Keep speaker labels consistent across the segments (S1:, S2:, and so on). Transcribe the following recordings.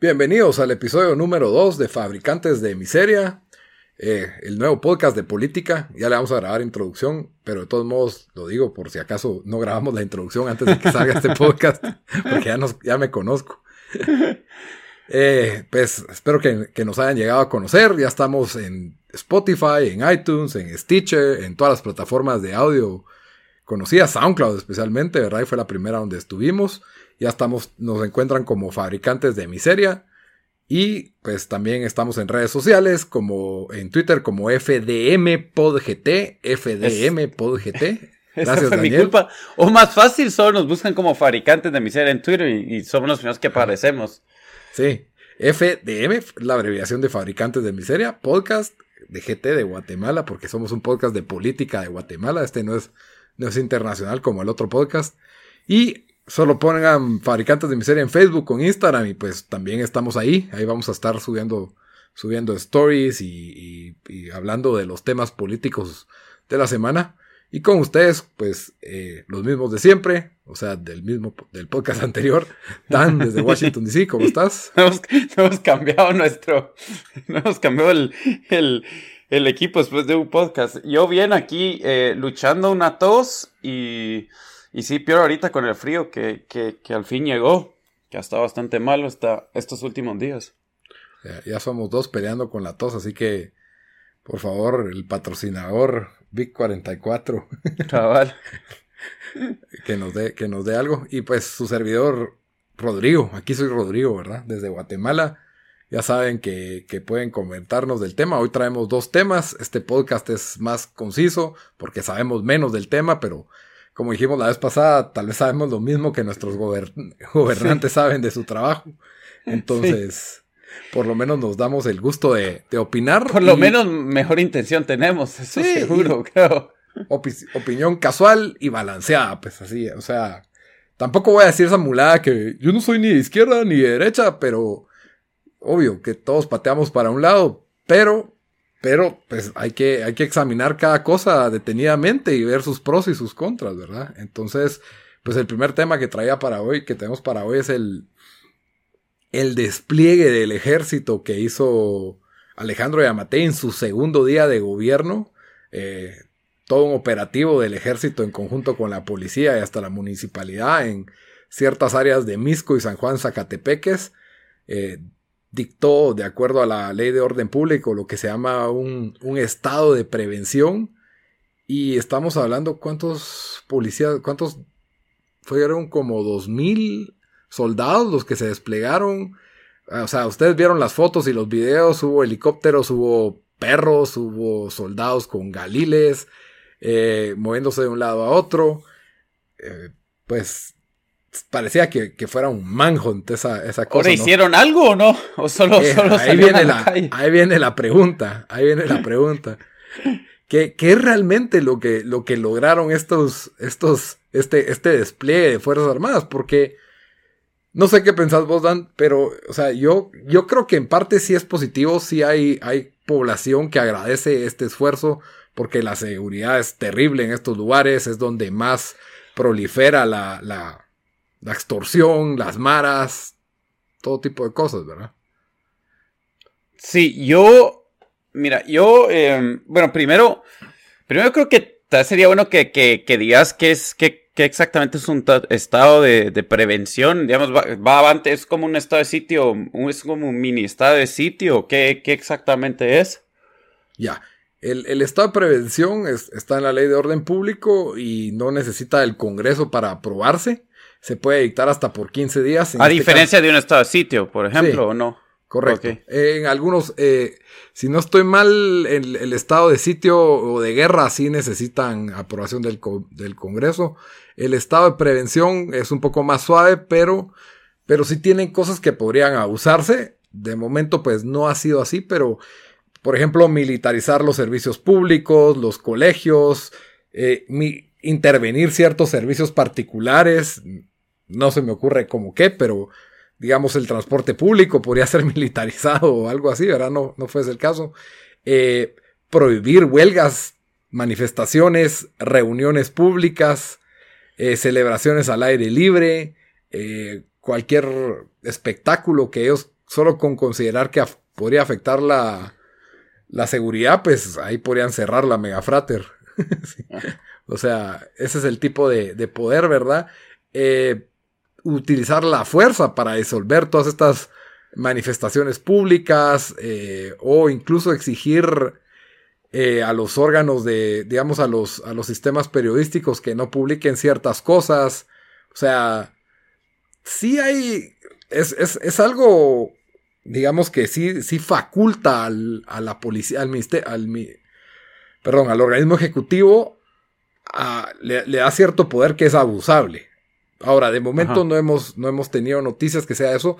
S1: Bienvenidos al episodio número 2 de Fabricantes de Miseria, eh, el nuevo podcast de política. Ya le vamos a grabar introducción, pero de todos modos lo digo por si acaso no grabamos la introducción antes de que salga este podcast, porque ya, nos, ya me conozco. Eh, pues espero que, que, nos hayan llegado a conocer. Ya estamos en Spotify, en iTunes, en Stitcher, en todas las plataformas de audio conocidas, SoundCloud especialmente, ¿verdad? Y fue la primera donde estuvimos. Ya estamos, nos encuentran como fabricantes de miseria. Y pues también estamos en redes sociales, como en Twitter, como FDMPodGT, FDMPodGT.
S2: Gracias, Daniel. mi culpa. O más fácil, solo nos buscan como fabricantes de miseria en Twitter y, somos los primeros que aparecemos.
S1: Sí. FDM, la abreviación de Fabricantes de Miseria, podcast de GT de Guatemala, porque somos un podcast de política de Guatemala. Este no es, no es internacional como el otro podcast. Y solo pongan Fabricantes de Miseria en Facebook o Instagram y pues también estamos ahí. Ahí vamos a estar subiendo, subiendo stories y, y, hablando de los temas políticos de la semana. Y con ustedes, pues, eh, los mismos de siempre, o sea, del mismo, del podcast anterior. Dan, desde Washington DC, ¿cómo estás?
S2: hemos, hemos cambiado nuestro, hemos cambiado el, el, el, equipo después de un podcast. Yo bien aquí eh, luchando una tos y y sí, peor ahorita con el frío que, que, al fin llegó, que ha estado bastante malo esta, estos últimos días.
S1: Ya, somos dos peleando con la tos, así que por favor, el patrocinador Big 44. Chaval. que nos dé, que nos dé algo. Y pues su servidor Rodrigo, aquí soy Rodrigo, ¿verdad? Desde Guatemala. Ya saben que, que, pueden comentarnos del tema. Hoy traemos dos temas. Este podcast es más conciso porque sabemos menos del tema, pero como dijimos la vez pasada, tal vez sabemos lo mismo que nuestros gobernantes saben de su trabajo. Entonces, por lo menos nos damos el gusto de, opinar.
S2: Por lo menos mejor intención tenemos, eso seguro, creo.
S1: opinión casual y balanceada, pues así, o sea, tampoco voy a decir esa mulada que yo no soy ni de izquierda ni de derecha, pero obvio que todos pateamos para un lado, pero pero pues hay que, hay que examinar cada cosa detenidamente y ver sus pros y sus contras, ¿verdad? Entonces, pues el primer tema que traía para hoy, que tenemos para hoy es el, el despliegue del ejército que hizo Alejandro Yamate en su segundo día de gobierno. Eh, todo un operativo del ejército en conjunto con la policía y hasta la municipalidad en ciertas áreas de Misco y San Juan Zacatepeques. Eh, dictó, de acuerdo a la ley de orden público, lo que se llama un, estado de prevención. Y estamos hablando cuántos policías, cuántos fueron como dos mil soldados los que se desplegaron. O sea, ustedes vieron las fotos y los videos, hubo helicópteros, hubo perros, hubo soldados con galiles, eh, moviéndose de un lado a otro. Eh, pues parecía que, fuera un manhunt esa, esa cosa.
S2: hicieron algo o no? ¿O solo,
S1: eh, ahí, viene la, ahí viene la pregunta. Ahí viene la pregunta. ¿Qué, ¿Qué, es realmente lo que, lo que lograron estos, estos, este, este despliegue de Fuerzas Armadas? Porque no sé qué pensás vos, Dan, pero, o sea, yo, yo creo que en parte sí es positivo, sí hay, hay población que agradece este esfuerzo, porque la seguridad es terrible en estos lugares, es donde más prolifera la, la la extorsión, las maras, todo tipo de cosas, ¿verdad?
S2: Sí, yo, mira, yo, em, bueno, primero, primero creo que sería bueno que, que, digas qué es, qué, exactamente es un estado de, prevención, digamos, va, va, es como un estado de sitio, es como un mini estado de sitio, ¿qué, qué exactamente es?
S1: Ya, el, el, estado de prevención está en la ley de orden público y no necesita el Congreso para aprobarse se puede dictar hasta por 15 días.
S2: a este diferencia de un estado de sitio, por ejemplo, ¿o no?
S1: Correcto. en algunos, eh, si no estoy mal, el, el, estado de sitio o de guerra sí necesitan aprobación del, del, Congreso. El estado de prevención es un poco más suave, pero, pero sí tienen cosas que podrían abusarse. De momento, pues no ha sido así, pero, por ejemplo, militarizar los servicios públicos, los colegios, eh, intervenir ciertos servicios particulares, no se me ocurre como qué, pero digamos el transporte público podría ser militarizado o algo así, ¿verdad? No, no fue ese el caso. Eh, prohibir huelgas, manifestaciones, reuniones públicas, eh, celebraciones al aire libre, eh, cualquier espectáculo que ellos, solo con considerar que podría afectar la, la seguridad, pues ahí podrían cerrar la megafrater. O sea, ese es el tipo de, de poder, ¿verdad? Eh, utilizar la fuerza para disolver todas estas manifestaciones públicas eh, o incluso exigir eh, a los órganos de, digamos, a los, a los sistemas periodísticos que no publiquen ciertas cosas. O sea, sí hay, es, es, es algo, digamos que sí, sí faculta al, a la policía, al al, perdón, al organismo ejecutivo, le, da cierto poder que es abusable. Ahora, de momento no hemos, no hemos tenido noticias que sea eso.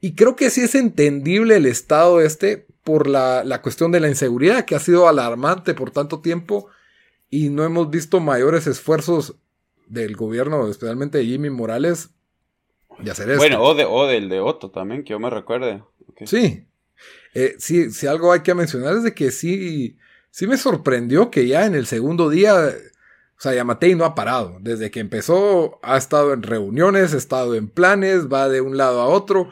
S1: Y creo que sí es entendible el estado este por la, la, cuestión de la inseguridad que ha sido alarmante por tanto tiempo y no hemos visto mayores esfuerzos del gobierno, especialmente de Jimmy Morales, de hacer eso.
S2: Bueno, o, de, o del de Otto también, que yo me recuerde.
S1: Sí. Eh, sí, si algo hay que mencionar es de que sí, sí me sorprendió que ya en el segundo día, o sea, Yamatei no ha parado. Desde que empezó, ha estado en reuniones, ha estado en planes, va de un lado a otro.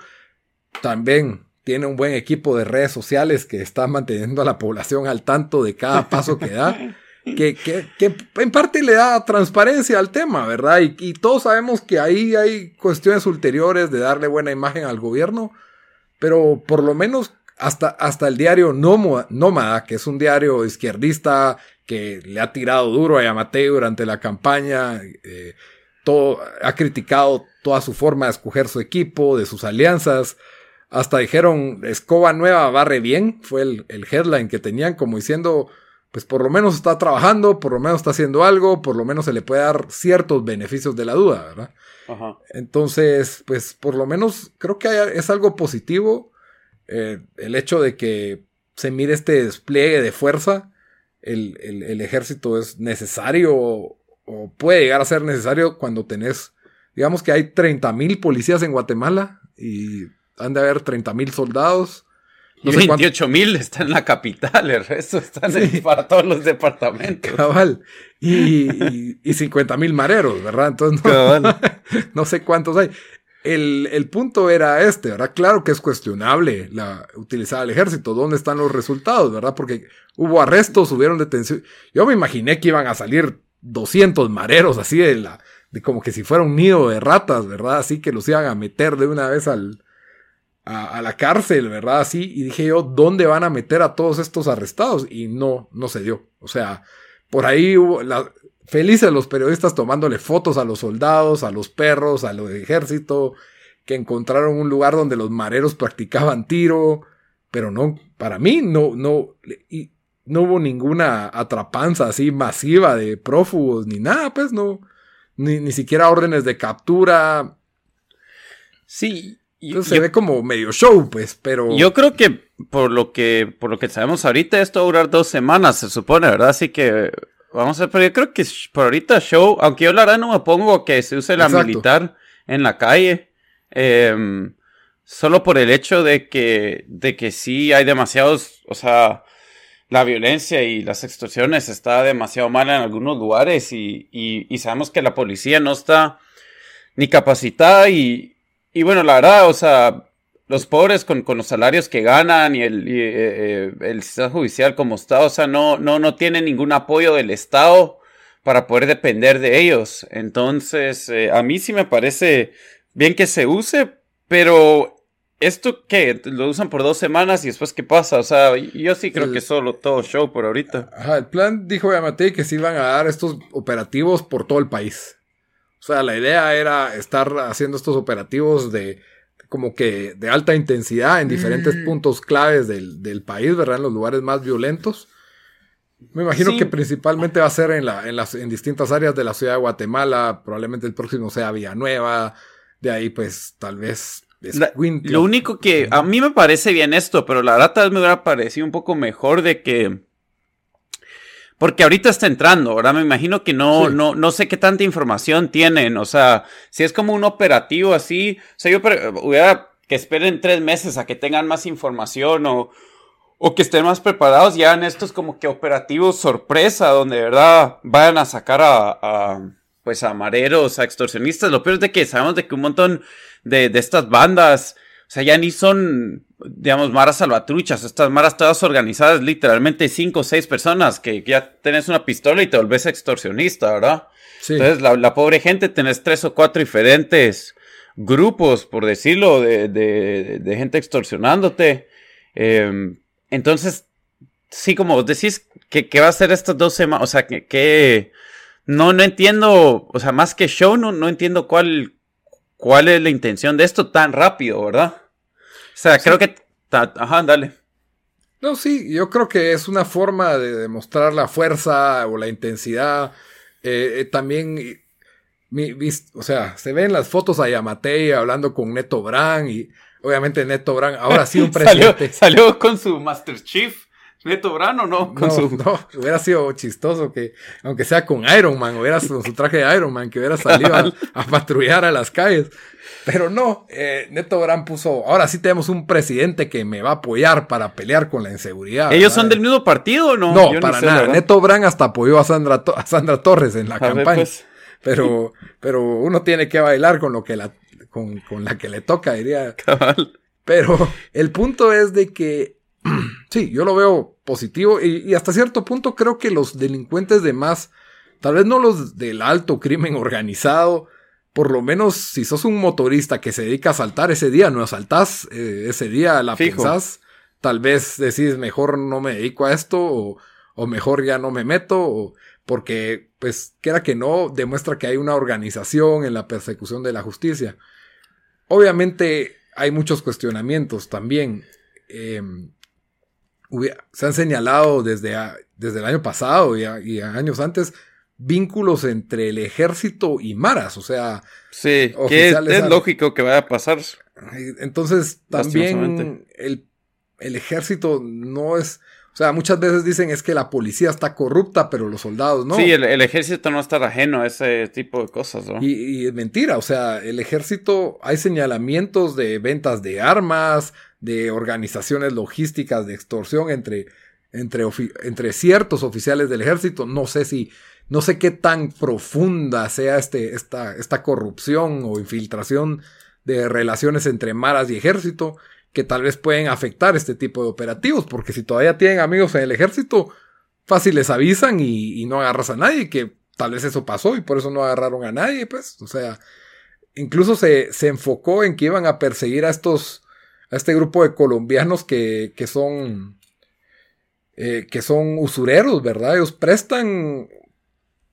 S1: También tiene un buen equipo de redes sociales que está manteniendo a la población al tanto de cada paso que da. Que, que, que, en parte le da transparencia al tema, ¿verdad? Y, y, todos sabemos que ahí hay cuestiones ulteriores de darle buena imagen al gobierno, pero por lo menos hasta, hasta el diario Nómada, que es un diario izquierdista que le ha tirado duro a Yamate durante la campaña, eh, todo, ha criticado toda su forma de escoger su equipo, de sus alianzas. Hasta dijeron, escoba nueva barre bien, fue el, el headline que tenían como diciendo, pues por lo menos está trabajando, por lo menos está haciendo algo, por lo menos se le puede dar ciertos beneficios de la duda, ¿verdad? Entonces, pues por lo menos creo que es algo positivo eh, el hecho de que se mire este despliegue de fuerza. El, el, ejército es necesario o, puede llegar a ser necesario cuando tenés, digamos que hay 30 mil policías en Guatemala y han de haber 30 mil soldados.
S2: No y 28 mil están en la capital, el resto están para todos los departamentos.
S1: Cabal. Y, y, 50 mil mareros, ¿verdad? Entonces no, no, sé cuántos hay. El, el, punto era este, ¿verdad? Claro que es cuestionable la, utilizar al ejército. ¿Dónde están los resultados, verdad? Porque hubo arrestos, hubieron detención. Yo me imaginé que iban a salir 200 mareros así de la, de como que si fuera un nido de ratas, ¿verdad? Así que los iban a meter de una vez al, a, la cárcel, ¿verdad? Así, y dije yo, ¿dónde van a meter a todos estos arrestados? Y no, no se dio. O sea, por ahí hubo la, felices los periodistas tomándole fotos a los soldados, a los perros, a los ejército, que encontraron un lugar donde los mareros practicaban tiro, pero no, para mí no, no, y no hubo ninguna atrapanza así masiva de prófugos ni nada, pues no, ni, ni siquiera órdenes de captura.
S2: Sí,
S1: entonces se ve como medio show, pues, pero.
S2: Yo creo que por lo que, por lo que sabemos ahorita, esto va a durar dos semanas, se supone, ¿verdad? Así que vamos a ver, pero yo creo que por ahorita show, aunque yo la verdad no me pongo que se use la militar en la calle. Em, solo por el hecho de que, de que sí hay demasiados, o sea, la violencia y las extorsiones está demasiado mal en algunos lugares y, y, y sabemos que la policía no está ni capacitada y, y bueno, la verdad, o sea, los pobres con, con los salarios que ganan y el, eh, el sistema judicial como está, o sea, no, no, no tienen ningún apoyo del Estado para poder depender de ellos. Entonces, eh, a mí sí me parece bien que se use, pero ¿esto qué? ¿Lo usan por dos semanas y después qué pasa? O sea, yo sí creo que solo todo show por ahorita.
S1: Ajá, el plan dijo Yamate que se iban a dar estos operativos por todo el país. O sea, la idea era estar haciendo estos operativos de como que de alta intensidad en diferentes mm. puntos claves del, país, ¿verdad? En los lugares más violentos. Me imagino que principalmente va a ser en, la, en, las, en distintas áreas de la ciudad de Guatemala. Probablemente el próximo sea Villanueva. De ahí, pues, tal vez.
S2: lo único que a mí me parece bien esto, pero la verdad tal vez me hubiera parecido un poco mejor de que porque ahorita está entrando, ¿verdad? Me imagino que no, no, no sé qué tanta información tienen. O sea, si es como un operativo así, o sea, yo hubiera que esperen tres meses a que tengan más información o, o que estén más preparados ya en estos como que operativos sorpresa, donde de verdad vayan a sacar a, pues a mareros, a extorsionistas. Lo peor es de que sabemos de que un montón de, de estas bandas, o sea, ya ni son, digamos, maras salvatruchas, estas maras todas organizadas, literalmente cinco o seis personas que ya tenés una pistola y te volvés extorsionista, ¿verdad? Sí. Entonces, la, la, pobre gente, tenés tres o cuatro diferentes grupos, por decirlo, de, de, de gente extorsionándote. Eh, entonces, sí, como vos decís, ¿qué, qué va a ser estas dos semanas? O sea, que, que, no, no entiendo, o sea, más que show, no, no entiendo cuál, cuál es la intención de esto tan rápido, ¿verdad? O sea, creo que, ajá, dale.
S1: No, sí, yo creo que es una forma de demostrar la fuerza o la intensidad. Eh, eh, también mi, o sea, se ven las fotos a Yamatei hablando con Neto Brand y obviamente Neto Brand ahora sí un
S2: presidente. salió, salió, con su Master Chief. Neto Brand o no?
S1: Con no, su... no, hubiera sido chistoso que, aunque sea con Iron Man, hubiera con su traje de Iron Man, que hubiera salido a, a patrullar a las calles. Pero no, eh, Neto Brand puso, ahora sí tenemos un presidente que me va a apoyar para pelear con la inseguridad.
S2: ¿Ellos son del mismo partido o no?
S1: No, Yo para nada. Neto Brand hasta apoyó a Sandra, a Sandra Torres en la a campaña. Ver, pues. Pero, pero uno tiene que bailar con lo que la, con, con la que le toca, diría. Cabal. Pero el punto es de que, sí, yo lo veo positivo y, y, hasta cierto punto creo que los delincuentes de más, tal vez no los del alto crimen organizado, por lo menos si sos un motorista que se dedica a asaltar ese día, no asaltás, eh, ese día la Fijo. pensás, tal vez decís mejor no me dedico a esto o, o mejor ya no me meto, o, porque pues quiera que no, demuestra que hay una organización en la persecución de la justicia. Obviamente hay muchos cuestionamientos también. Eh, se han señalado desde, a, desde el año pasado y, a, y años antes vínculos entre el ejército y maras, o sea...
S2: Sí, que es, es lógico que vaya a pasar.
S1: Entonces también el, el ejército no es... O sea, muchas veces dicen es que la policía está corrupta, pero los soldados no.
S2: Sí, el, el ejército no está ajeno a ese tipo de cosas, ¿no?
S1: Y, y, es mentira, o sea, el ejército, hay señalamientos de ventas de armas, de organizaciones logísticas de extorsión entre, entre, entre ciertos oficiales del ejército. No sé si, no sé qué tan profunda sea este, esta, esta corrupción o infiltración de relaciones entre maras y ejército que tal vez pueden afectar este tipo de operativos, porque si todavía tienen amigos en el ejército, fácil les avisan y, no agarras a nadie, que tal vez eso pasó y por eso no agarraron a nadie, pues, o sea, incluso se, se enfocó en que iban a perseguir a estos, a este grupo de colombianos que, que son, eh, que son usureros, ¿verdad? Ellos prestan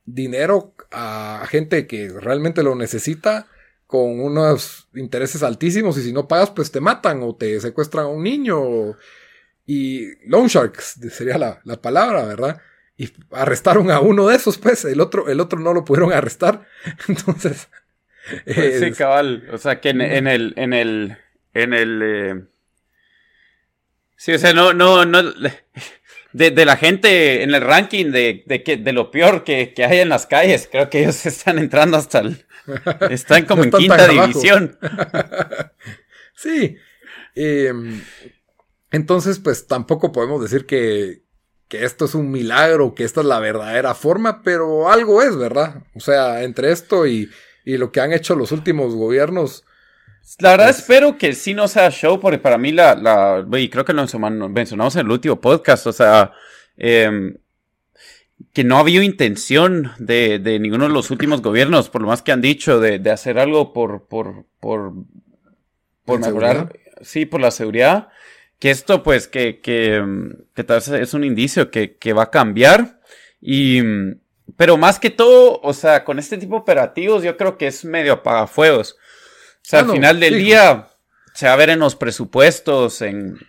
S1: dinero a gente que realmente lo necesita con unos intereses altísimos y si no pagas pues te matan o te secuestran a un niño y loan sharks sería la, la, palabra, ¿verdad? Y arrestaron a uno de esos pues, el otro, el otro no lo pudieron arrestar, entonces...
S2: Pues sí, cabal, o sea que en, en el, en el, en el... Eh... Sí, o sea, no, no, no... De, de, la gente en el ranking de, de, que, de lo peor que, que, hay en las calles. Creo que ellos están entrando hasta el. Están como no están en quinta división.
S1: sí. Eh, entonces, pues tampoco podemos decir que, que esto es un milagro, que esta es la verdadera forma, pero algo es, ¿verdad? O sea, entre esto y, y lo que han hecho los últimos gobiernos
S2: la verdad es... espero que sí no sea show, porque para mí la, la y creo que lo mencionamos en el último podcast, o sea, eh, que no había intención de, de, ninguno de los últimos gobiernos, por lo más que han dicho, de, de hacer algo por, por, por, por mejorar, sí, por la seguridad, que esto pues que, que, que tal vez es un indicio que, que va a cambiar y... Pero más que todo, o sea, con este tipo de operativos yo creo que es medio apagafuegos. O sea, ah, al final del sí. día se va a ver en los presupuestos, en,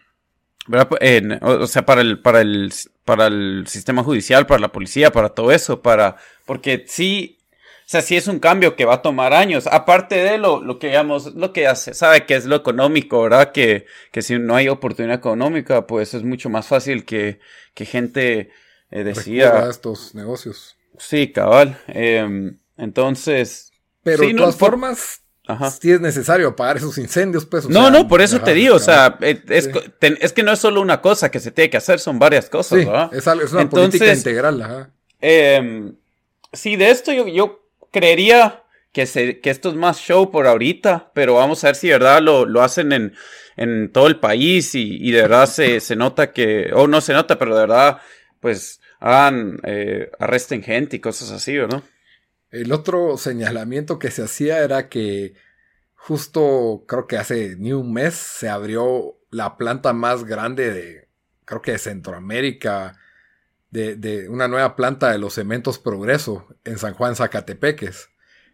S2: en, o sea, para el, para el, para el sistema judicial, para la policía, para todo eso, para, porque sí, o sea, sí es un cambio que va a tomar años. Aparte de lo, lo que digamos, lo que ya se sabe que es lo económico, ¿verdad? Que, que si no hay oportunidad económica, pues es mucho más fácil que, que gente eh, decida.
S1: estos negocios.
S2: Sí, cabal. Eh, entonces.
S1: Pero sí, de todas no, formas, Ajá. si es necesario apagar esos incendios, pues.
S2: no, sea, no, por eso ajá, te digo, o sea, es, sí. te, es, que no es solo una cosa que se tiene que hacer, son varias cosas,
S1: sí,
S2: ¿verdad?
S1: Es, es una Entonces, política integral, ajá.
S2: Eh, sí, de esto yo, yo creería que, se, que esto es más show por ahorita, pero vamos a ver si de verdad lo, lo hacen en, en todo el país y, y de verdad se, se, nota que, o no se nota, pero de verdad, pues hagan, eh, arresten gente y cosas así, ¿no?
S1: El otro señalamiento que se hacía era que justo creo que hace ni un mes se abrió la planta más grande de, creo que de Centroamérica, de, de una nueva planta de los cementos Progreso en San Juan Zacatepeques,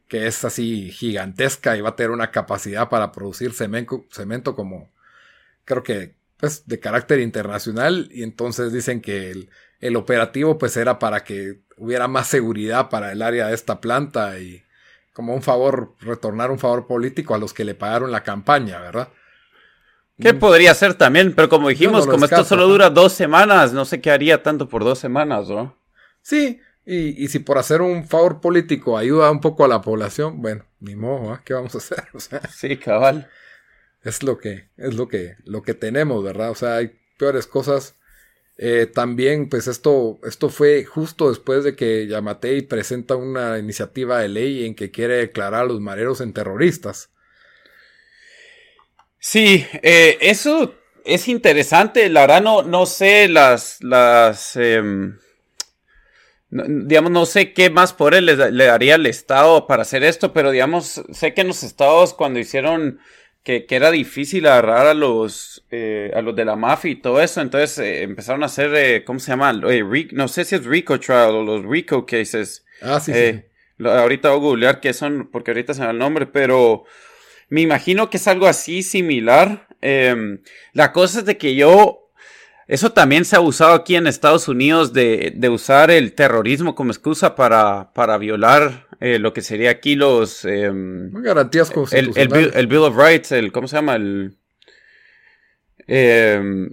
S1: que es así gigantesca y va a tener una capacidad para producir cemento, cemento como, creo que, pues, de carácter internacional. Y entonces dicen que el, el operativo pues era para que hubiera más seguridad para el área de esta planta y como un favor, retornar un favor político a los que le pagaron la campaña, ¿verdad?
S2: ¿Qué podría ser también? Pero como dijimos, como esto solo dura dos semanas, no sé qué haría tanto por dos semanas, ¿no?
S1: Sí, y, y, si por hacer un favor político ayuda un poco a la población, bueno, ni modo, ¿eh? ¿qué vamos a hacer? O sea,
S2: sí, cabal.
S1: Es lo que, es lo que, lo que tenemos, ¿verdad? O sea, hay peores cosas. Eh, también, pues esto, esto fue justo después de que Yamatei presenta una iniciativa de ley en que quiere declarar a los mareros en terroristas.
S2: Sí, eh, eso es interesante. La verdad no, no sé las, las, eh, digamos, no sé qué más él le, le, daría al Estado para hacer esto, pero digamos, sé que en los estados cuando hicieron que, que era difícil agarrar a los, eh, a los de la mafia y todo eso, entonces eh, empezaron a hacer, eh, ¿cómo se llama? no sé si es Rico Trial o los Rico Cases.
S1: Ah, sí, sí.
S2: Lo, ahorita voy a googlear qué son, porque ahorita se me da el nombre, pero me imagino que es algo así similar. Em, la cosa es de que yo eso también se ha usado aquí en Estados Unidos de, de usar el terrorismo como excusa para, para violar eh, lo que sería aquí los... Eh,
S1: Garantías
S2: constitucionales. El, el, el, Bill of Rights, el, ¿cómo se llama? El... Eh,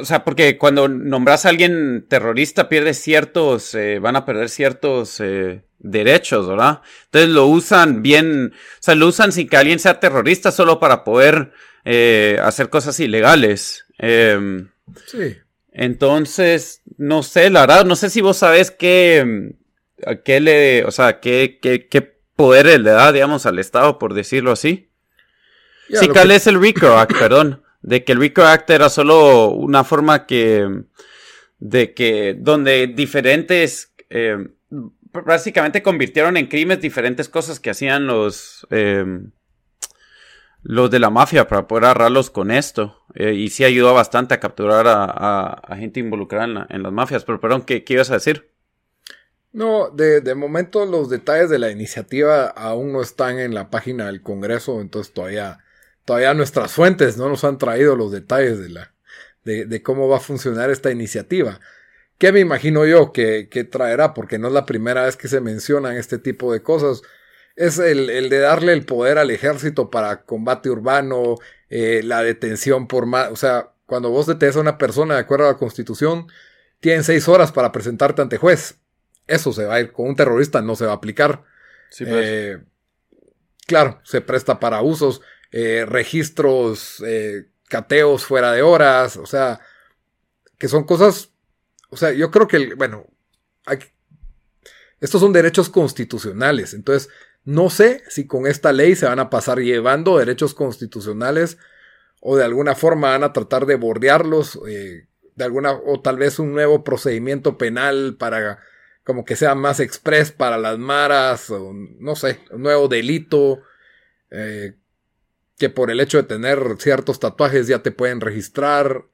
S2: o sea, porque cuando nombras a alguien terrorista pierdes ciertos, eh, van a perder ciertos eh, derechos, ¿verdad? Entonces lo usan bien, o sea, lo usan sin que alguien sea terrorista solo para poder hacer cosas ilegales. Eh,
S1: sí.
S2: Entonces, no sé, la verdad, no sé si vos sabés qué, qué le, o sea, qué, qué, qué poder le da, digamos, al Estado, por decirlo así. Yeah, sí, ¿cuál que... es el RICO Act? Perdón. De que el RICO Act era solo una forma que, de que, donde diferentes, eh, básicamente convirtieron en crímenes diferentes cosas que hacían los, eh, los de la mafia para poder agarrarlos con esto. Eh, y sí ayudó bastante a capturar a, a, gente involucrada en, la, en, las mafias. Pero, perdón, ¿qué, qué ibas a decir?
S1: No, de, de, momento los detalles de la iniciativa aún no están en la página del Congreso, entonces todavía, todavía nuestras fuentes no nos han traído los detalles de, la, de, cómo va a funcionar esta iniciativa. ¿Qué me imagino yo que, que, traerá? Porque no es la primera vez que se mencionan este tipo de cosas. Es el, el de darle el poder al ejército para combate urbano, eh, la detención por más... O sea, cuando vos detenes a una persona de acuerdo a la Constitución, tienen seis horas para presentarte ante juez eso se va a ir con un terrorista, no se va a aplicar.
S2: Sí, pues.
S1: eh, claro, se presta para usos, eh, registros, cateos fuera de horas, o sea, que son cosas, o sea, yo creo que, bueno, hay, estos son derechos constitucionales, entonces no sé si con esta ley se van a pasar llevando derechos constitucionales o de alguna forma van a tratar de bordearlos, eh, de alguna, o tal vez un nuevo procedimiento penal para como que sea más express para las maras, o no sé, un nuevo delito, eh, que por el hecho de tener ciertos tatuajes ya te pueden registrar.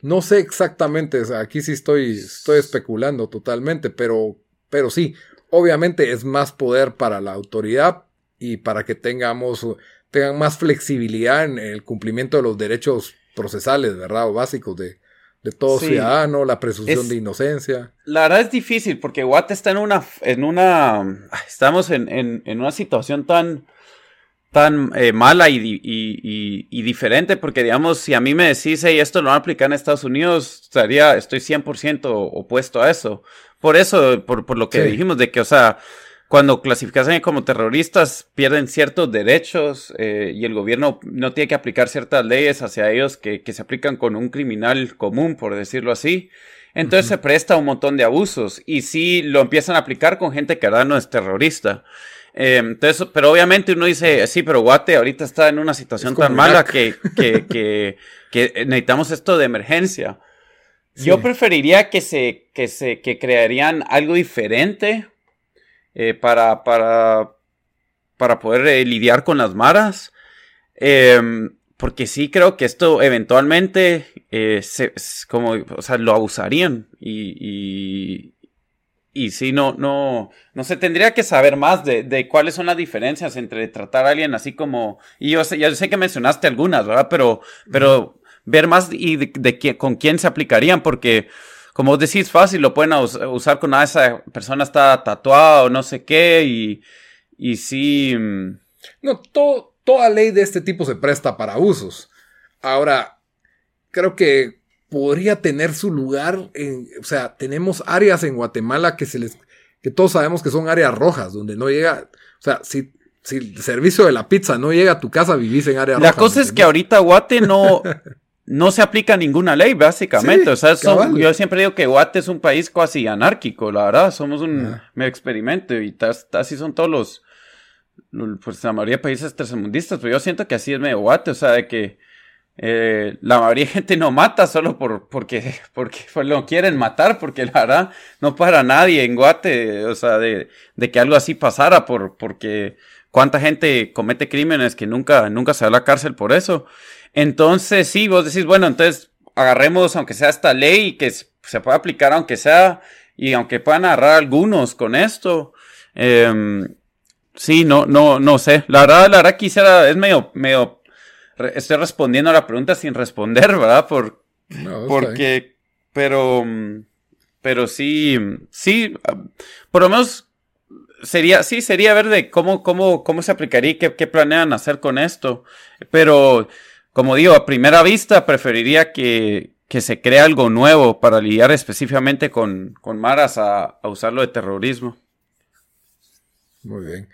S1: No sé exactamente, aquí sí estoy, estoy especulando totalmente, pero, pero sí, obviamente es más poder para la autoridad y para que tengamos, tengan más flexibilidad en el cumplimiento de los derechos procesales, ¿verdad? O básicos de, de todo sí. ciudadano, la presunción es, de inocencia.
S2: La verdad es difícil porque Watt está en una, en una, estamos en, en, en una situación tan, tan eh, mala y, y, y, y, diferente porque digamos, si a mí me decís, hey, esto lo van a aplicar en Estados Unidos, estaría, estoy 100% opuesto a eso. Por eso, por, por lo que sí. dijimos de que, o sea, cuando clasifican como terroristas pierden ciertos derechos eh, y el gobierno no tiene que aplicar ciertas leyes hacia ellos que, que, se aplican con un criminal común, por decirlo así. Entonces se presta un montón de abusos y sí lo empiezan a aplicar con gente que ahora no es terrorista. Eh, entonces, pero obviamente uno dice, sí, pero Guate ahorita está en una situación tan mala que, que, que, necesitamos esto de emergencia. Yo preferiría que se, que se, que crearían algo diferente eh, para, para, para poder eh, lidiar con las maras. Em, porque sí creo que esto eventualmente se, como, o sea, lo abusarían y, y sí, no, no, no se tendría que saber más de, de, cuáles son las diferencias entre tratar a alguien así como, y yo sé, ya sé que mencionaste algunas, ¿verdad? Pero, pero ver más y de, con quién se aplicarían, porque como vos decís, fácil, lo pueden usar con ah, esa persona está tatuada o no sé qué, y, y sí. Mm.
S1: No, toda ley de este tipo se presta para abusos. Ahora, creo que podría tener su lugar en, o sea, tenemos áreas en Guatemala que se les, que todos sabemos que son áreas rojas, donde no llega, o sea, si, si el servicio de la pizza no llega a tu casa, vivís en áreas
S2: rojas. La cosa es que ahorita Guate no, no se aplica ninguna ley, básicamente. o sea, yo siempre digo que Guate es un país casi anárquico, la verdad. Somos un medio experimento y así son todos los, pues la mayoría de países tercermundistas, pero yo siento que así es medio Guate, o sea, de que eh, la mayoría de gente no mata solo por, porque, porque lo quieren matar, porque la verdad no para nadie en Guate, o sea, de, de que algo así pasara, por, porque cuánta gente comete crímenes que nunca, nunca se va a la cárcel por eso. Entonces, sí, vos decís, bueno, entonces agarremos, aunque sea esta ley, que se pueda aplicar, aunque sea, y aunque puedan agarrar algunos con esto. Eh, sí, no, no, no sé. La verdad, la verdad quisiera, es medio, medio estoy respondiendo a la pregunta sin responder, ¿verdad? Por, porque, pero, pero sí, sí, por lo menos sería, sí, sería ver de cómo, cómo, cómo se aplicaría y qué, planean hacer con esto. Pero, como digo, a primera vista preferiría que, que se cree algo nuevo para lidiar específicamente con, con Maras a, a usarlo de terrorismo.
S1: Muy bien.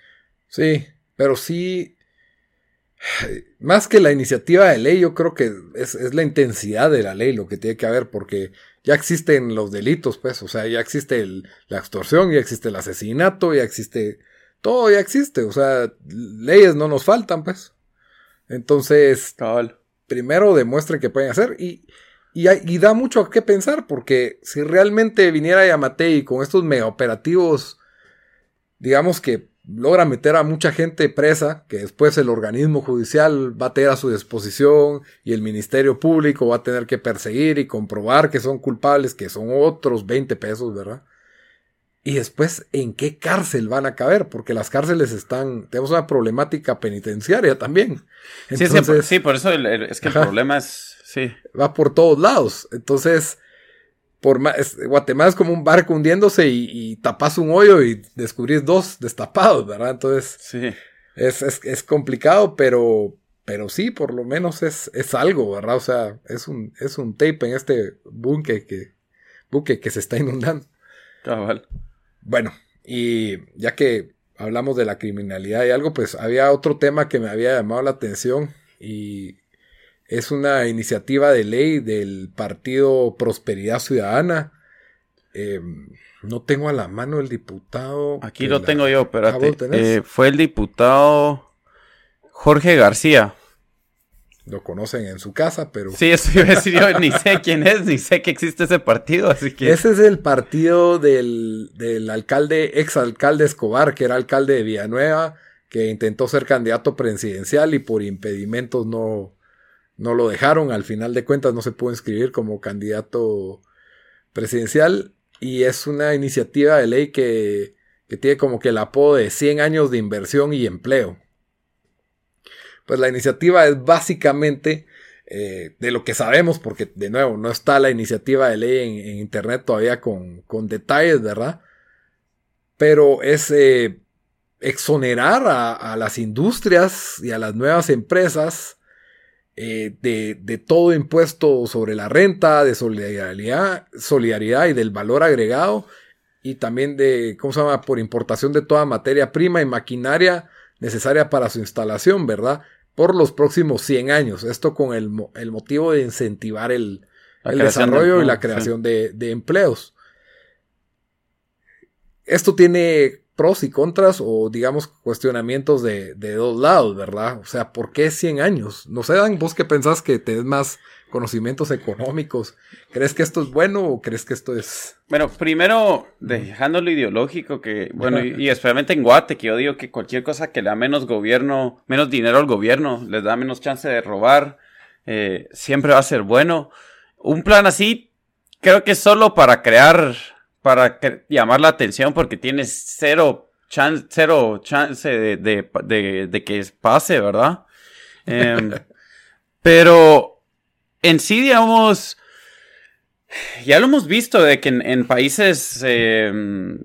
S1: Sí, pero sí, más que la iniciativa de ley, yo creo que es, la intensidad de la ley lo que tiene que haber, porque ya existen los delitos, pues, o sea, ya existe la extorsión, ya existe el asesinato, ya existe, todo ya existe, o sea, leyes no nos faltan, pues. Entonces, primero demuestren que pueden hacer y, y, da mucho a qué pensar, porque si realmente viniera Yamatei con estos mega operativos, digamos que logra meter a mucha gente presa, que después el organismo judicial va a tener a su disposición y el Ministerio Público va a tener que perseguir y comprobar que son culpables, que son otros 20 pesos, ¿verdad? Y después, ¿en qué cárcel van a caber? Porque las cárceles están, tenemos una problemática penitenciaria también.
S2: Entonces, sí, por eso es que el problema es, sí.
S1: Va por todos lados. Entonces, por más, Guatemala es como un barco hundiéndose y, tapas un hoyo y descubrís dos destapados, ¿verdad? Entonces,
S2: sí.
S1: es, es, complicado, pero, pero sí, por lo menos es, es algo, ¿verdad? O sea, es un, es un tape en este buque que, buque que se está inundando.
S2: Cabal.
S1: Bueno, y ya que hablamos de la criminalidad y algo, pues había otro tema que me había llamado la atención y es una iniciativa de ley del partido Prosperidad Ciudadana. Em, no tengo a la mano el diputado.
S2: Aquí lo tengo yo, espérate. Eh, fue el diputado Jorge García.
S1: Lo conocen en su casa, pero.
S2: Sí, eso iba a decir yo, ni sé quién es, ni sé que existe ese partido, así que.
S1: Ese es el partido del, del alcalde, exalcalde Escobar, que era alcalde de Villanueva, que intentó ser candidato presidencial y por impedimentos no, no lo dejaron, al final de cuentas no se pudo inscribir como candidato presidencial y es una iniciativa de ley que, tiene como que el apodo de 100 años de inversión y empleo. Pues la iniciativa es básicamente eh, de lo que sabemos, porque de nuevo no está la iniciativa de ley en, internet todavía con, detalles, ¿verdad? Pero es eh, exonerar a, las industrias y a las nuevas empresas eh, de, todo impuesto sobre la renta, de solidaridad, solidaridad y del valor agregado, y también de, ¿cómo se llama?, por importación de toda materia prima y maquinaria necesaria para su instalación, ¿verdad? Por los próximos 100 años. Esto con el, motivo de incentivar el, el desarrollo y la creación de, empleos. Esto tiene pros y contras o digamos cuestionamientos de, dos lados, ¿verdad? O sea, ¿por qué 100 años? No sé, Dan, vos qué pensás que tenés más conocimientos económicos. ¿Crees que esto es bueno o crees que esto es...?
S2: Bueno, primero, dejando lo ideológico, que, bueno, y, especialmente en Guate, que yo digo que cualquier cosa que le da menos gobierno, menos dinero al gobierno, les da menos chance de robar, eh, siempre va a ser bueno. Un plan así, creo que es solo para crear, para llamar la atención, porque tienes cero, chance, cero chance de, de, que pase, ¿verdad? Em, pero en sí, digamos, ya lo hemos visto de que en, países em,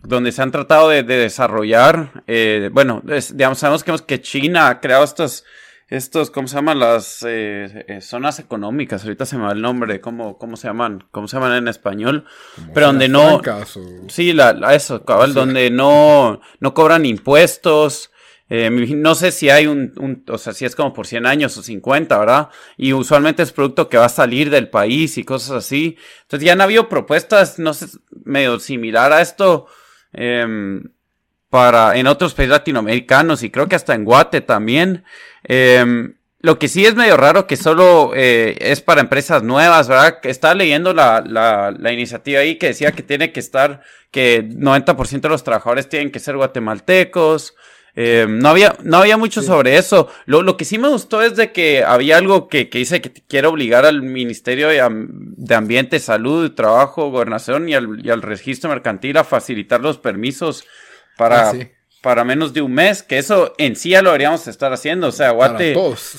S2: donde se han tratado de, desarrollar, eh, bueno, digamos, sabemos que, que China ha creado estos estos, ¿cómo se llaman? Las eh, eh, zonas económicas, ahorita se me va el nombre, ¿cómo, cómo se llaman? ¿Cómo se llaman en español? Pero donde no... Sí, la, eso, cabal, donde no, no cobran impuestos. Eh, no sé si hay un, un, o sea, si es como por 100 años o 50, ¿verdad? Y usualmente es producto que va a salir del país y cosas así. Entonces ya han habido propuestas, no sé, medio similar a esto. Eh, para en otros países latinoamericanos y creo que hasta en Guate también. Em, lo que sí es medio raro que solo eh, es para empresas nuevas, ¿verdad? Estaba leyendo la, la, la, iniciativa ahí que decía que tiene que estar, que 90% de los trabajadores tienen que ser guatemaltecos. Em, no había, no había mucho sobre eso. Lo, lo, que sí me gustó es de que había algo que, que dice que quiere obligar al Ministerio de, de Ambiente, Salud, Trabajo, Gobernación y al, y al registro mercantil a facilitar los permisos para, ah, para menos de un mes, que eso en sí ya lo deberíamos estar haciendo. O sea, Guate.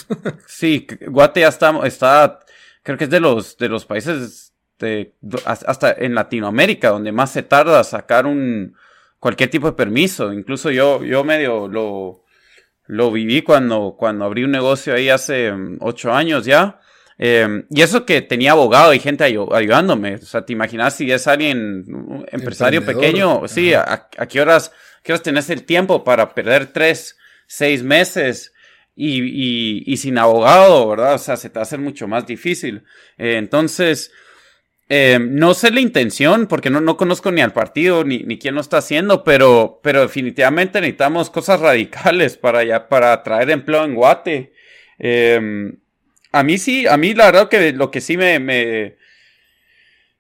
S2: sí, Guate ya está, está, creo que es de los, de los países de, hasta en Latinoamérica donde más se tarda sacar un cualquier tipo de permiso. Incluso yo, yo medio lo, lo viví cuando, cuando abrí un negocio ahí hace mm, ocho años ya. Em, y eso que tenía abogado y gente ayudándome. O sea, te imaginas si es alguien, empresario pequeño, sí, a, qué horas, qué horas tenés el tiempo para perder tres, seis meses y, y, sin abogado, ¿verdad? O sea, se te va a hacer mucho más difícil. Eh, entonces, em, no sé la intención, porque no, no conozco ni al partido, ni, ni quién lo está haciendo, pero, pero definitivamente necesitamos cosas radicales para, ya, para traer empleo en Guate. Eh, a mí sí, a mí la verdad que lo que sí me... me...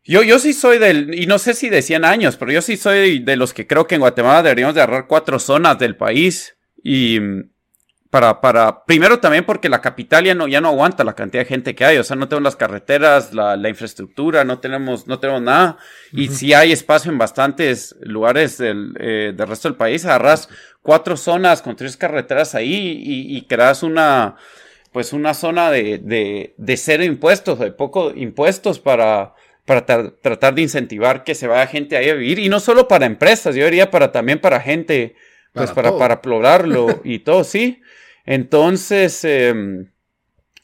S2: Yo, yo sí soy del, y no sé si de 100 años, pero yo sí soy de los que creo que en Guatemala deberíamos de agarrar cuatro zonas del país y para, para, primero también porque la capital ya no, ya no aguanta la cantidad de gente que hay, o sea, no tenemos las carreteras, la, la infraestructura, no tenemos, no tenemos nada, y si hay espacio en bastantes lugares del, eh, del resto del país, agarras cuatro zonas con tres carreteras ahí y, y creas una, pues una zona de, de, de cero impuestos, de poco impuestos para, para tratar de incentivar que se vaya gente ahí a vivir. Y no solo para empresas, yo diría para también para gente, pues para, para, explorarlo y todo, sí. Entonces, em,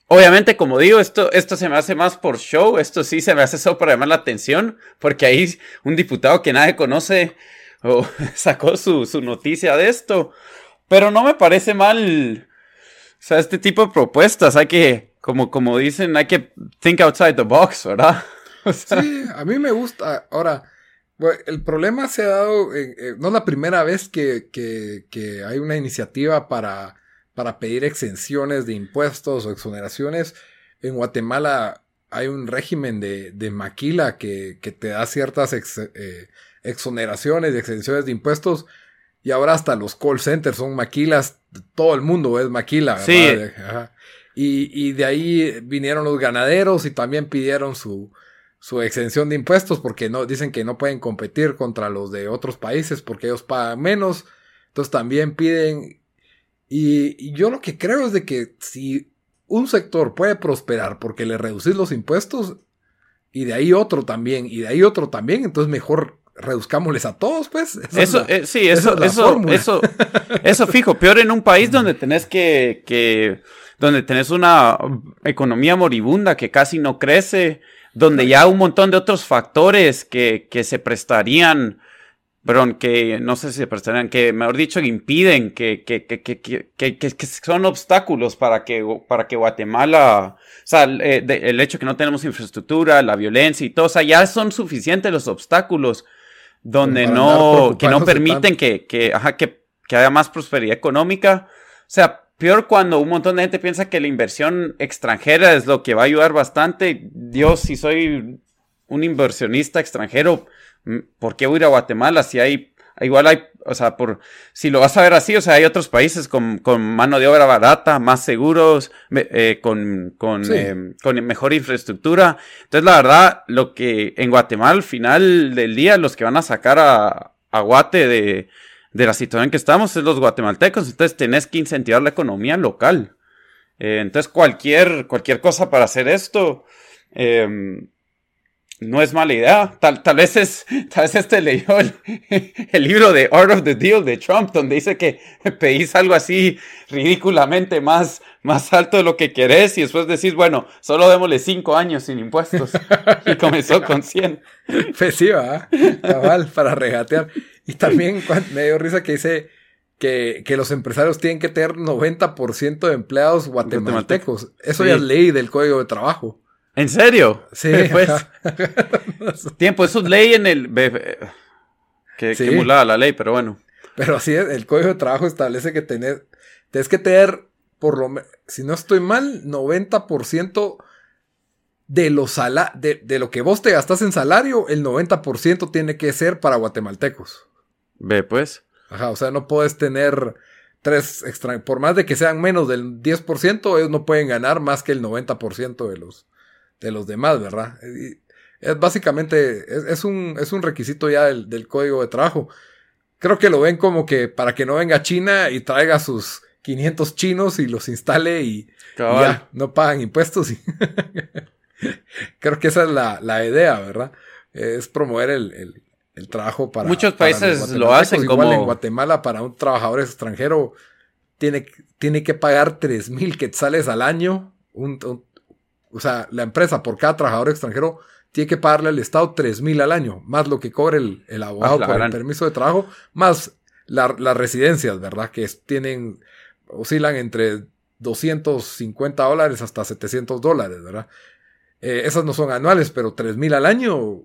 S2: obviamente, como digo, esto, esto se me hace más por show, esto sí se me hace solo para llamar la atención, porque ahí un diputado que nadie conoce sacó su, su noticia de esto. Pero no me parece mal sea, este tipo de propuestas hay que, como, como dicen, hay que think outside the box, ¿verdad?
S1: Sí, a mí me gusta. Ahora, el problema se ha dado, eh, no es la primera vez que, que, hay una iniciativa para, para pedir exenciones de impuestos o exoneraciones. En Guatemala hay un régimen de, de maquila que, que te da ciertas eh, exoneraciones y exenciones de impuestos y ahora hasta los call centers son maquilas. Todo el mundo es maquila. ¿verdad? Y, y, de ahí vinieron los ganaderos y también pidieron su, su exención de impuestos porque no, dicen que no pueden competir contra los de otros países porque ellos pagan menos. Entonces también piden. Y, y yo lo que creo es de que si un sector puede prosperar porque le reducís los impuestos y de ahí otro también y de ahí otro también, entonces mejor reduzcámosles a todos, pues.
S2: eso, eh, sí, eso, eso, eso, eso, fijo. Peor en un país donde tenés que, que, donde tenés una economía moribunda que casi no crece, donde ya un montón de otros factores que, que se prestarían perdón, que no sé si se pertenecen, que mejor dicho, impiden, que, que, que, que, que, que son obstáculos para que, para que Guatemala, o sea, eh, el hecho que no tenemos infraestructura, la violencia y todo, o sea, ya son suficientes los obstáculos donde no, que no permiten que, que, ajá, que, que haya más prosperidad económica. O sea, peor cuando un montón de gente piensa que la inversión extranjera es lo que va a ayudar bastante. Dios, si soy un inversionista extranjero, ¿por qué voy a ir a Guatemala si hay, igual hay, o sea, por, si lo vas a ver así, o sea, hay otros países con, con mano de obra barata, más seguros, eh, con, con, eh, con mejor infraestructura. Entonces, la verdad, lo que en Guatemala al final del día, los que van a sacar a, a Guate de, de la situación en que estamos es los guatemaltecos. Entonces, tenés que incentivar la economía local. Eh, entonces, cualquier, cualquier cosa para hacer esto, eh, no es mala idea. Tal, tal, vez es, tal vez este leyó el, el, libro de Art of the Deal de Trump, donde dice que pedís algo así ridículamente más, más alto de lo que querés y después decís, bueno, solo démosle cinco años sin impuestos. Y comenzó con 100.
S1: Pues sí, va, cabal, para regatear. Y también me dio risa que dice que, que los empresarios tienen que tener 90% de empleados guatemaltecos. Eso ya es ley del Código de Trabajo.
S2: ¿En serio?
S1: Sí,
S2: pues. Tiempo, eso es ley en el. Que, sí. la ley, pero bueno.
S1: Pero así es, el código de trabajo establece que tener, tienes que tener, por lo menos, si no estoy mal, 90% de, los sala de, de, lo que vos te gastas en salario, el 90% tiene que ser para guatemaltecos.
S2: Ve, pues.
S1: Ajá, o sea, no puedes tener tres extra, por más de que sean menos del 10%, ellos no pueden ganar más que el 90% de los, de los demás, ¿verdad? es básicamente, es, un, es un requisito ya del, código de trabajo. Creo que lo ven como que para que no venga China y traiga sus 500 chinos y los instale y, ya, no pagan impuestos. Creo que esa es la, idea, ¿verdad? Es promover el, trabajo para...
S2: Muchos países lo hacen
S1: Igual como... en Guatemala para un trabajador extranjero tiene, tiene que pagar 3 mil quetzales al año, un, o sea, la empresa por cada trabajador extranjero tiene que pagarle al Estado 3 mil al año, más lo que cobre el, abogado ah, por el permiso de trabajo, más las residencias, ¿verdad? Que tienen, oscilan entre 250 dólares hasta 700 dólares, ¿verdad? Eh, esas no son anuales, pero 3 mil al año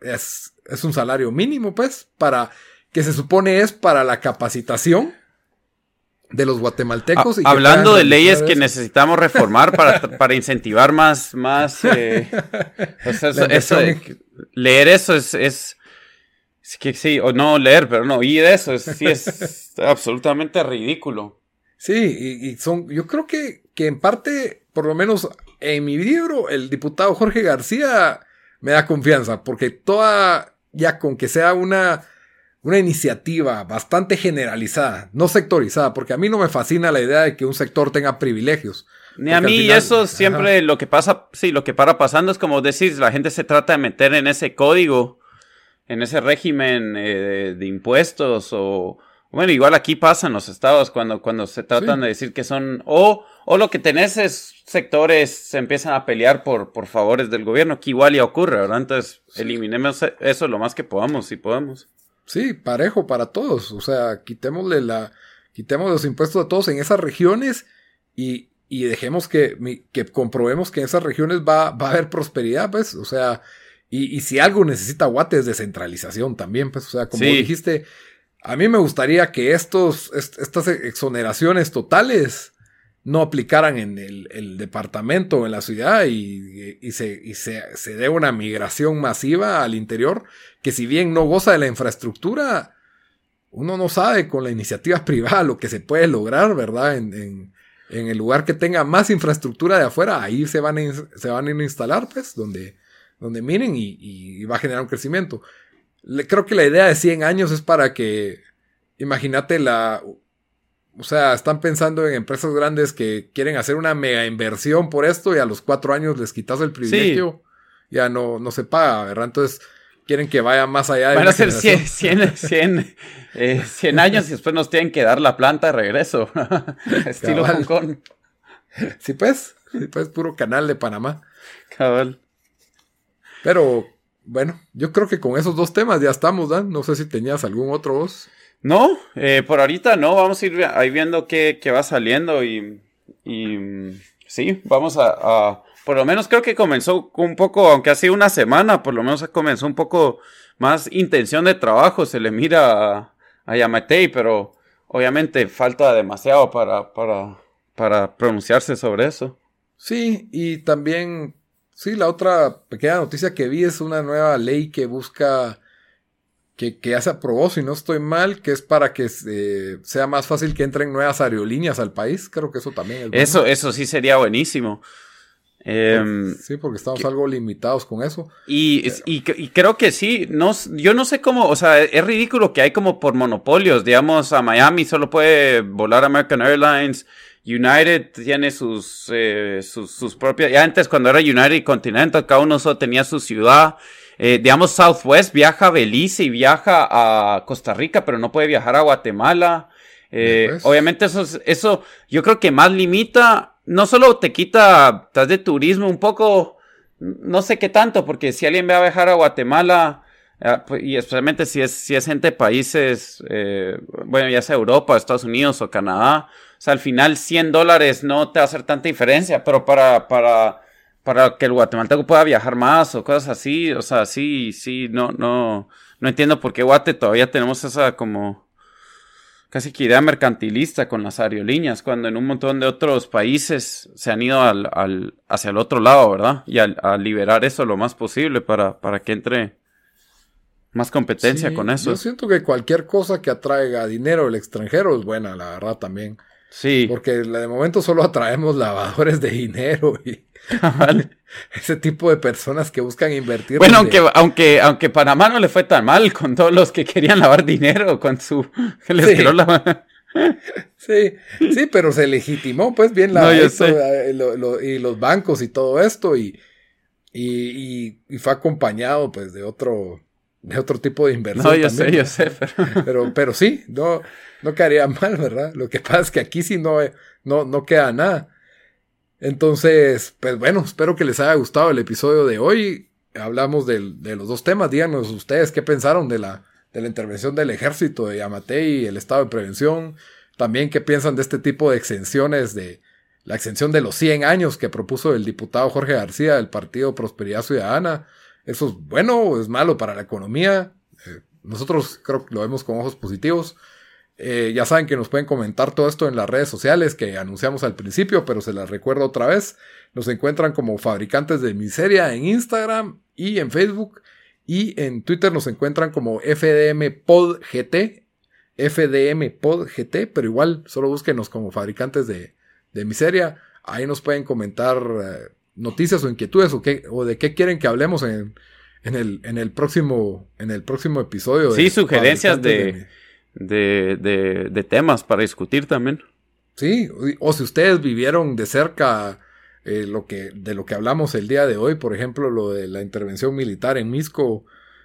S1: es, es un salario mínimo, pues, para que se supone es para la capacitación de los guatemaltecos.
S2: y hablando de leyes que necesitamos reformar para, para incentivar más, más, eh, eso, leer eso es, es, que sí, o no leer, pero no, y de eso es, sí es absolutamente ridículo.
S1: Sí, y, son, yo creo que, que en parte, por lo menos en mi libro, el diputado Jorge García me da confianza, porque toda, ya con que sea una una iniciativa bastante generalizada, no sectorizada, porque a mí no me fascina la idea de que un sector tenga privilegios.
S2: Ni a mí eso siempre lo que pasa, sí, lo que para pasando es como decís, la gente se trata de meter en ese código, en ese régimen eh, de, impuestos o, bueno, igual aquí pasa en los estados cuando, cuando se tratan de decir que son, o, o lo que tenés es sectores se empiezan a pelear por, por favores del gobierno, que igual ya ocurre, ¿verdad? Entonces, eliminemos eso lo más que podamos, si podemos.
S1: Sí, parejo para todos. O sea, quitémosle la, quitemos los impuestos a todos en esas regiones y, y dejemos que, que comprobemos que en esas regiones va, va a haber prosperidad, pues. O sea, y, y si algo necesita Guate es descentralización también, pues. O sea, como dijiste, a mí me gustaría que estos, estas exoneraciones totales no aplicaran en el, departamento o en la ciudad y, se, dé una migración masiva al interior, que si bien no goza de la infraestructura, uno no sabe con la iniciativa privada lo que se puede lograr, ¿verdad? En, el lugar que tenga más infraestructura de afuera, ahí se van a, instalar, pues, donde, donde miren y, y va a generar un crecimiento. creo que la idea de 100 años es para que, imagínate la o sea, están pensando en empresas grandes que quieren hacer una mega inversión por esto y a los cuatro años les quitas el privilegio. Ya no, no se paga, ¿verdad? Entonces quieren que vaya más allá de...
S2: Van a ser 100, 100, eh, años y después nos tienen que dar la planta de regreso. Estilo Hong Kong.
S1: Sí, pues. Sí, pues, puro canal de Panamá.
S2: Cabal.
S1: Pero bueno, yo creo que con esos dos temas ya estamos, Dan. No sé si tenías algún otro vos.
S2: No, eh, por ahorita no, vamos a ir ahí viendo qué, qué va saliendo y, y sí, vamos a, por lo menos creo que comenzó un poco, aunque ha sido una semana, por lo menos comenzó un poco más intención de trabajo, se le mira a, a Yamatei, pero obviamente falta demasiado para, para, para pronunciarse sobre eso.
S1: Sí, y también, sí, la otra pequeña noticia que vi es una nueva ley que busca, que, que ya se aprobó, si no estoy mal, que es para que sea más fácil que entren nuevas aerolíneas al país. Creo que eso también
S2: es Eso, eso sí sería buenísimo.
S1: Em, sí, porque estamos algo limitados con eso.
S2: Y, y, creo que sí, no, yo no sé cómo, o sea, es ridículo que hay como por monopolios, digamos, a Miami solo puede volar American Airlines, United tiene sus, eh, sus, propias, ya antes cuando era United Continental, cada uno solo tenía su ciudad, eh, digamos, Southwest viaja a Belice y viaja a Costa Rica, pero no puede viajar a Guatemala. Eh, obviamente eso, eso yo creo que más limita no solo te quita, estás de turismo un poco, no sé qué tanto, porque si alguien va a viajar a Guatemala, ah, pues, y especialmente si es, si es gente de países, eh, bueno, ya sea Europa, Estados Unidos o Canadá, o sea, al final 100 dólares no te va a hacer tanta diferencia, pero para, para, para que el guatemalteco pueda viajar más o cosas así, o sea, sí, sí, no, no, no entiendo por qué Guate todavía tenemos esa como casi que idea mercantilista con las aerolíneas, cuando en un montón de otros países se han ido al, al, hacia el otro lado, ¿verdad? Y a, liberar eso lo más posible para, para que entre más competencia con eso.
S1: Yo siento que cualquier cosa que atraiga dinero del extranjero es buena, la verdad también.
S2: Sí.
S1: Porque de momento solo atraemos lavadores de dinero y ese tipo de personas que buscan invertir.
S2: Bueno, aunque, aunque, aunque Panamá no le fue tan mal con todos los que querían lavar dinero con su.
S1: sí. sí, pero se legitimó, pues bien la eh, y los bancos y todo esto, y, y, y, fue acompañado, pues, de otro, de otro tipo de inversión.
S2: No, yo sé, yo sé,
S1: pero... pero, sí, no, no quedaría mal, ¿verdad? Lo que pasa es que aquí sí no, no, no queda nada. Entonces, pues bueno, espero que les haya gustado el episodio de hoy. Hablamos de, los dos temas. Díganos ustedes qué pensaron de la, de la intervención del ejército de Yamatei y el estado de prevención. También qué piensan de este tipo de exenciones de la exención de los 100 años que propuso el diputado Jorge García del Partido Prosperidad Ciudadana. ¿Eso es bueno o es malo para la economía? Eh, nosotros creo que lo vemos con ojos positivos. Eh, ya saben que nos pueden comentar todo esto en las redes sociales que anunciamos al principio, pero se las recuerdo otra vez. Nos encuentran como fabricantes de miseria en Instagram y en Facebook. Y en Twitter nos encuentran como FDMPodGT. FDMPodGT, pero igual solo búsquenos como fabricantes de, miseria. Ahí nos pueden comentar eh, noticias o inquietudes o, qué, o de qué quieren que hablemos en, el, en, el, próximo, en el próximo episodio.
S2: Sí, sugerencias de de, de, de temas para discutir también.
S1: Sí, o si ustedes vivieron de cerca eh, lo que, de lo que hablamos el día de hoy, por ejemplo, lo de la intervención militar en Misco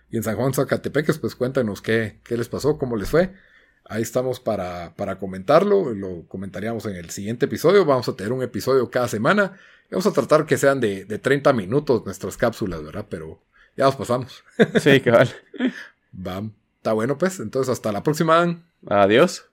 S1: y en San Juan Zacatepeques, pues cuéntanos qué, qué les pasó, cómo les fue. Ahí estamos para, para comentarlo, lo comentaríamos en el siguiente episodio. Vamos a tener un episodio cada semana. Vamos a tratar que sean de, de 30 minutos nuestras cápsulas, ¿verdad? Pero ya nos pasamos.
S2: Sí, cabal.
S1: Vamos. Está bueno, pues. Entonces, hasta la próxima.
S2: Adiós.